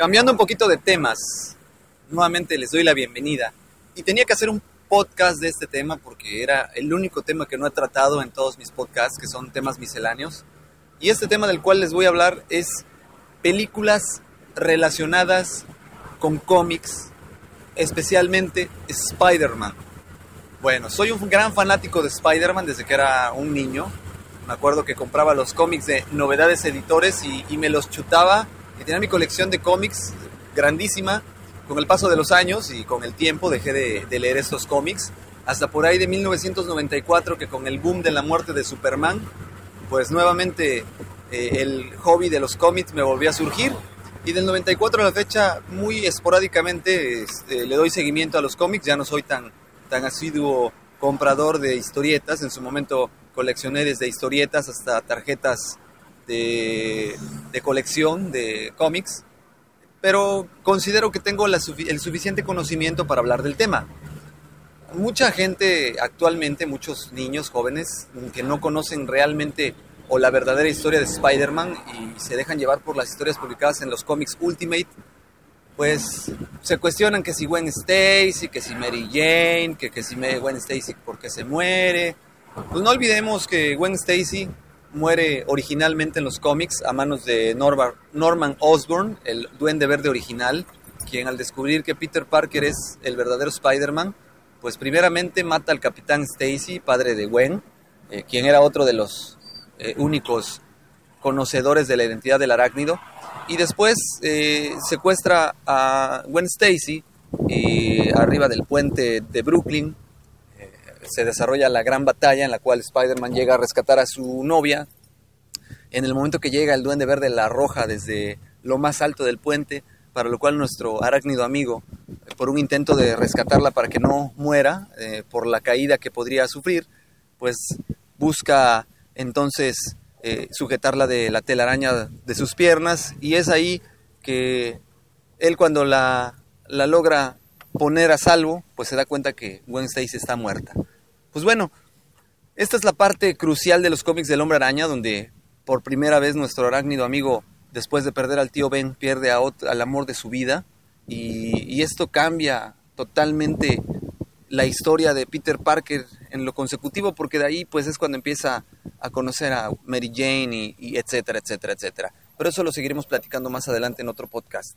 Cambiando un poquito de temas, nuevamente les doy la bienvenida. Y tenía que hacer un podcast de este tema porque era el único tema que no he tratado en todos mis podcasts, que son temas misceláneos. Y este tema del cual les voy a hablar es películas relacionadas con cómics, especialmente Spider-Man. Bueno, soy un gran fanático de Spider-Man desde que era un niño. Me acuerdo que compraba los cómics de Novedades Editores y, y me los chutaba. Y tenía mi colección de cómics grandísima. Con el paso de los años y con el tiempo dejé de, de leer estos cómics. Hasta por ahí de 1994 que con el boom de la muerte de Superman, pues nuevamente eh, el hobby de los cómics me volvió a surgir. Y del 94 a la fecha, muy esporádicamente este, le doy seguimiento a los cómics. Ya no soy tan, tan asiduo comprador de historietas. En su momento coleccioné desde historietas hasta tarjetas de, de colección de cómics. Pero considero que tengo la, el suficiente conocimiento para hablar del tema. Mucha gente actualmente, muchos niños jóvenes que no conocen realmente o la verdadera historia de Spider-Man y se dejan llevar por las historias publicadas en los cómics Ultimate, pues se cuestionan que si Gwen Stacy, que si Mary Jane, que, que si Gwen Stacy porque se muere. Pues no olvidemos que Gwen Stacy muere originalmente en los cómics a manos de Norma, Norman Osborn, el duende verde original, quien al descubrir que Peter Parker es el verdadero Spider-Man, pues primeramente mata al capitán Stacy, padre de Gwen, eh, quien era otro de los eh, únicos conocedores de la identidad del arácnido, y después eh, secuestra a Gwen Stacy arriba del puente de Brooklyn se desarrolla la gran batalla en la cual Spider-Man llega a rescatar a su novia. En el momento que llega el duende verde la arroja desde lo más alto del puente, para lo cual nuestro arácnido amigo, por un intento de rescatarla para que no muera eh, por la caída que podría sufrir, pues busca entonces eh, sujetarla de la telaraña de sus piernas y es ahí que él cuando la logra poner a salvo, pues se da cuenta que Gwen Stacy está muerta. Pues bueno, esta es la parte crucial de los cómics del Hombre Araña, donde por primera vez nuestro arácnido amigo, después de perder al tío Ben, pierde a otro, al amor de su vida y, esto cambia totalmente la historia de Peter Parker en lo consecutivo, porque de ahí pues es cuando empieza a conocer a Mary Jane y, etcétera, etcétera, etcétera. Pero eso lo seguiremos platicando más adelante en otro podcast.